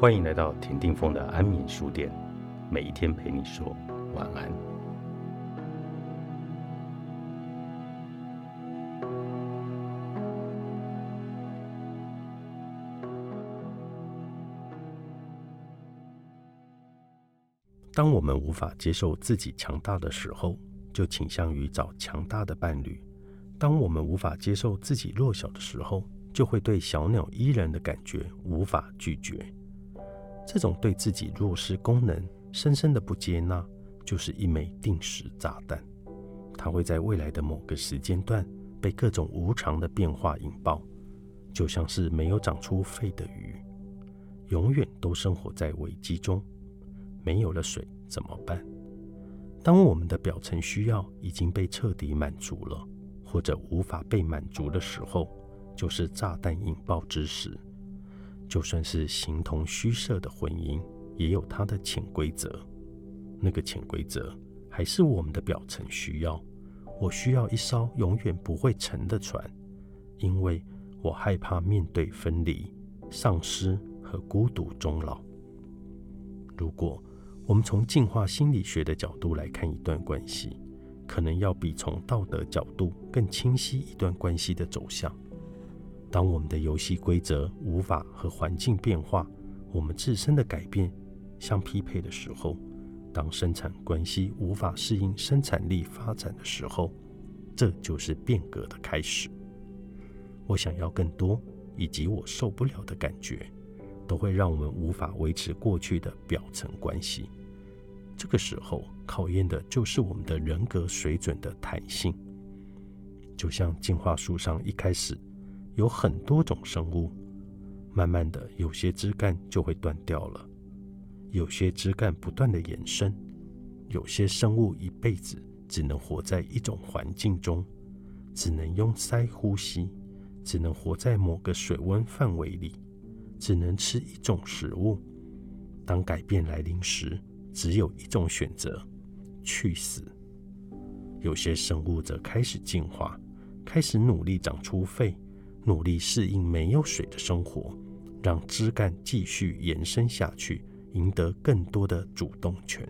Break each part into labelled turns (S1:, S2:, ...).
S1: 欢迎来到田定峰的安眠书店，每一天陪你说晚安。当我们无法接受自己强大的时候，就倾向于找强大的伴侣；当我们无法接受自己弱小的时候，就会对小鸟依人的感觉无法拒绝。这种对自己弱势功能深深的不接纳，就是一枚定时炸弹。它会在未来的某个时间段被各种无常的变化引爆，就像是没有长出肺的鱼，永远都生活在危机中。没有了水怎么办？当我们的表层需要已经被彻底满足了，或者无法被满足的时候，就是炸弹引爆之时。就算是形同虚设的婚姻，也有它的潜规则。那个潜规则还是我们的表层需要。我需要一艘永远不会沉的船，因为我害怕面对分离、丧失和孤独终老。如果我们从进化心理学的角度来看一段关系，可能要比从道德角度更清晰一段关系的走向。当我们的游戏规则无法和环境变化、我们自身的改变相匹配的时候，当生产关系无法适应生产力发展的时候，这就是变革的开始。我想要更多，以及我受不了的感觉，都会让我们无法维持过去的表层关系。这个时候，考验的就是我们的人格水准的弹性。就像进化树上一开始。有很多种生物，慢慢的，有些枝干就会断掉了，有些枝干不断的延伸，有些生物一辈子只能活在一种环境中，只能用鳃呼吸，只能活在某个水温范围里，只能吃一种食物。当改变来临时，只有一种选择：去死。有些生物则开始进化，开始努力长出肺。努力适应没有水的生活，让枝干继续延伸下去，赢得更多的主动权。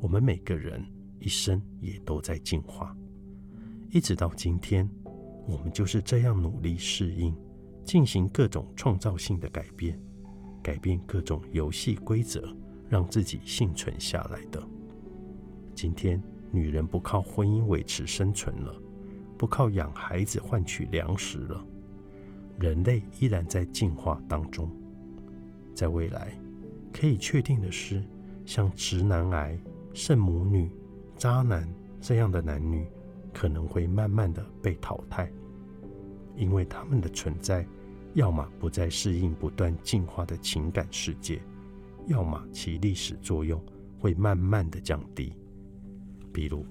S1: 我们每个人一生也都在进化，一直到今天，我们就是这样努力适应，进行各种创造性的改变，改变各种游戏规则，让自己幸存下来的。今天，女人不靠婚姻维持生存了。不靠养孩子换取粮食了，人类依然在进化当中。在未来，可以确定的是，像直男癌、圣母女、渣男这样的男女，可能会慢慢的被淘汰，因为他们的存在，要么不再适应不断进化的情感世界，要么其历史作用会慢慢的降低。比如，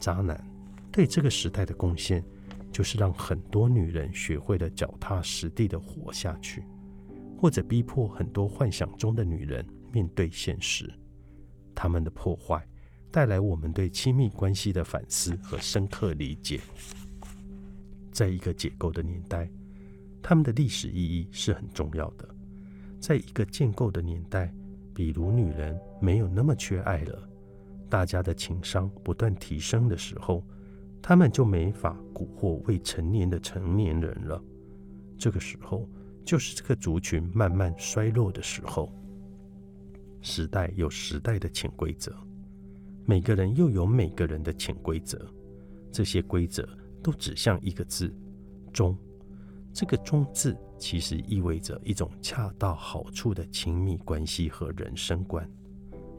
S1: 渣男。对这个时代的贡献，就是让很多女人学会了脚踏实地的活下去，或者逼迫很多幻想中的女人面对现实。他们的破坏带来我们对亲密关系的反思和深刻理解。在一个解构的年代，他们的历史意义是很重要的。在一个建构的年代，比如女人没有那么缺爱了，大家的情商不断提升的时候。他们就没法蛊惑未成年的成年人了。这个时候，就是这个族群慢慢衰落的时候。时代有时代的潜规则，每个人又有每个人的潜规则。这些规则都指向一个字“忠”。这个“忠”字其实意味着一种恰到好处的亲密关系和人生观，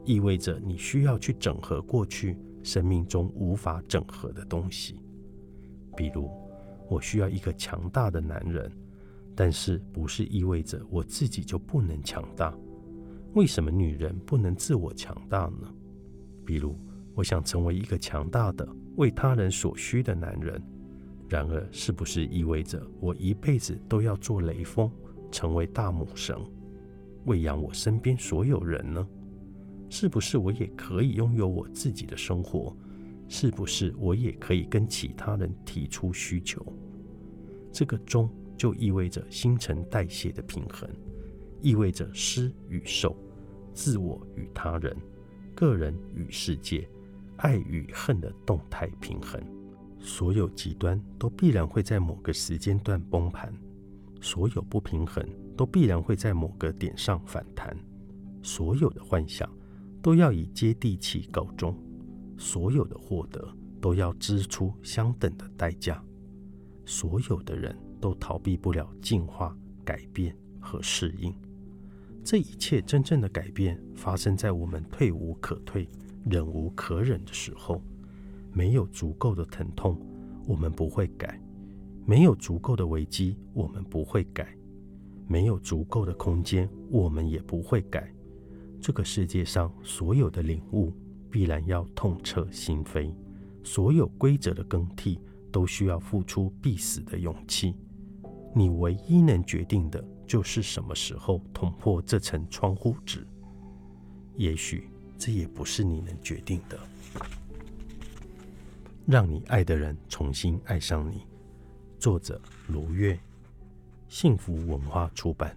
S1: 意味着你需要去整合过去。生命中无法整合的东西，比如我需要一个强大的男人，但是不是意味着我自己就不能强大？为什么女人不能自我强大呢？比如我想成为一个强大的、为他人所需的男人，然而是不是意味着我一辈子都要做雷锋，成为大母神，喂养我身边所有人呢？是不是我也可以拥有我自己的生活？是不是我也可以跟其他人提出需求？这个中就意味着新陈代谢的平衡，意味着施与受、自我与他人、个人与世界、爱与恨的动态平衡。所有极端都必然会在某个时间段崩盘，所有不平衡都必然会在某个点上反弹。所有的幻想都要以接地气告终，所有的获得都要支出相等的代价。所有的人都逃避不了进化、改变和适应。这一切真正的改变发生在我们退无可退、忍无可忍的时候。没有足够的疼痛，我们不会改；没有足够的危机，我们不会改；没有足够的空间，我们也不会改。这个世界上所有的领悟，必然要痛彻心扉；所有规则的更替，都需要付出必死的勇气。你唯一能决定的，就是什么时候捅破这层窗户纸。也许这也不是你能决定的。让你爱的人重新爱上你。作者：卢月，幸福文化出版。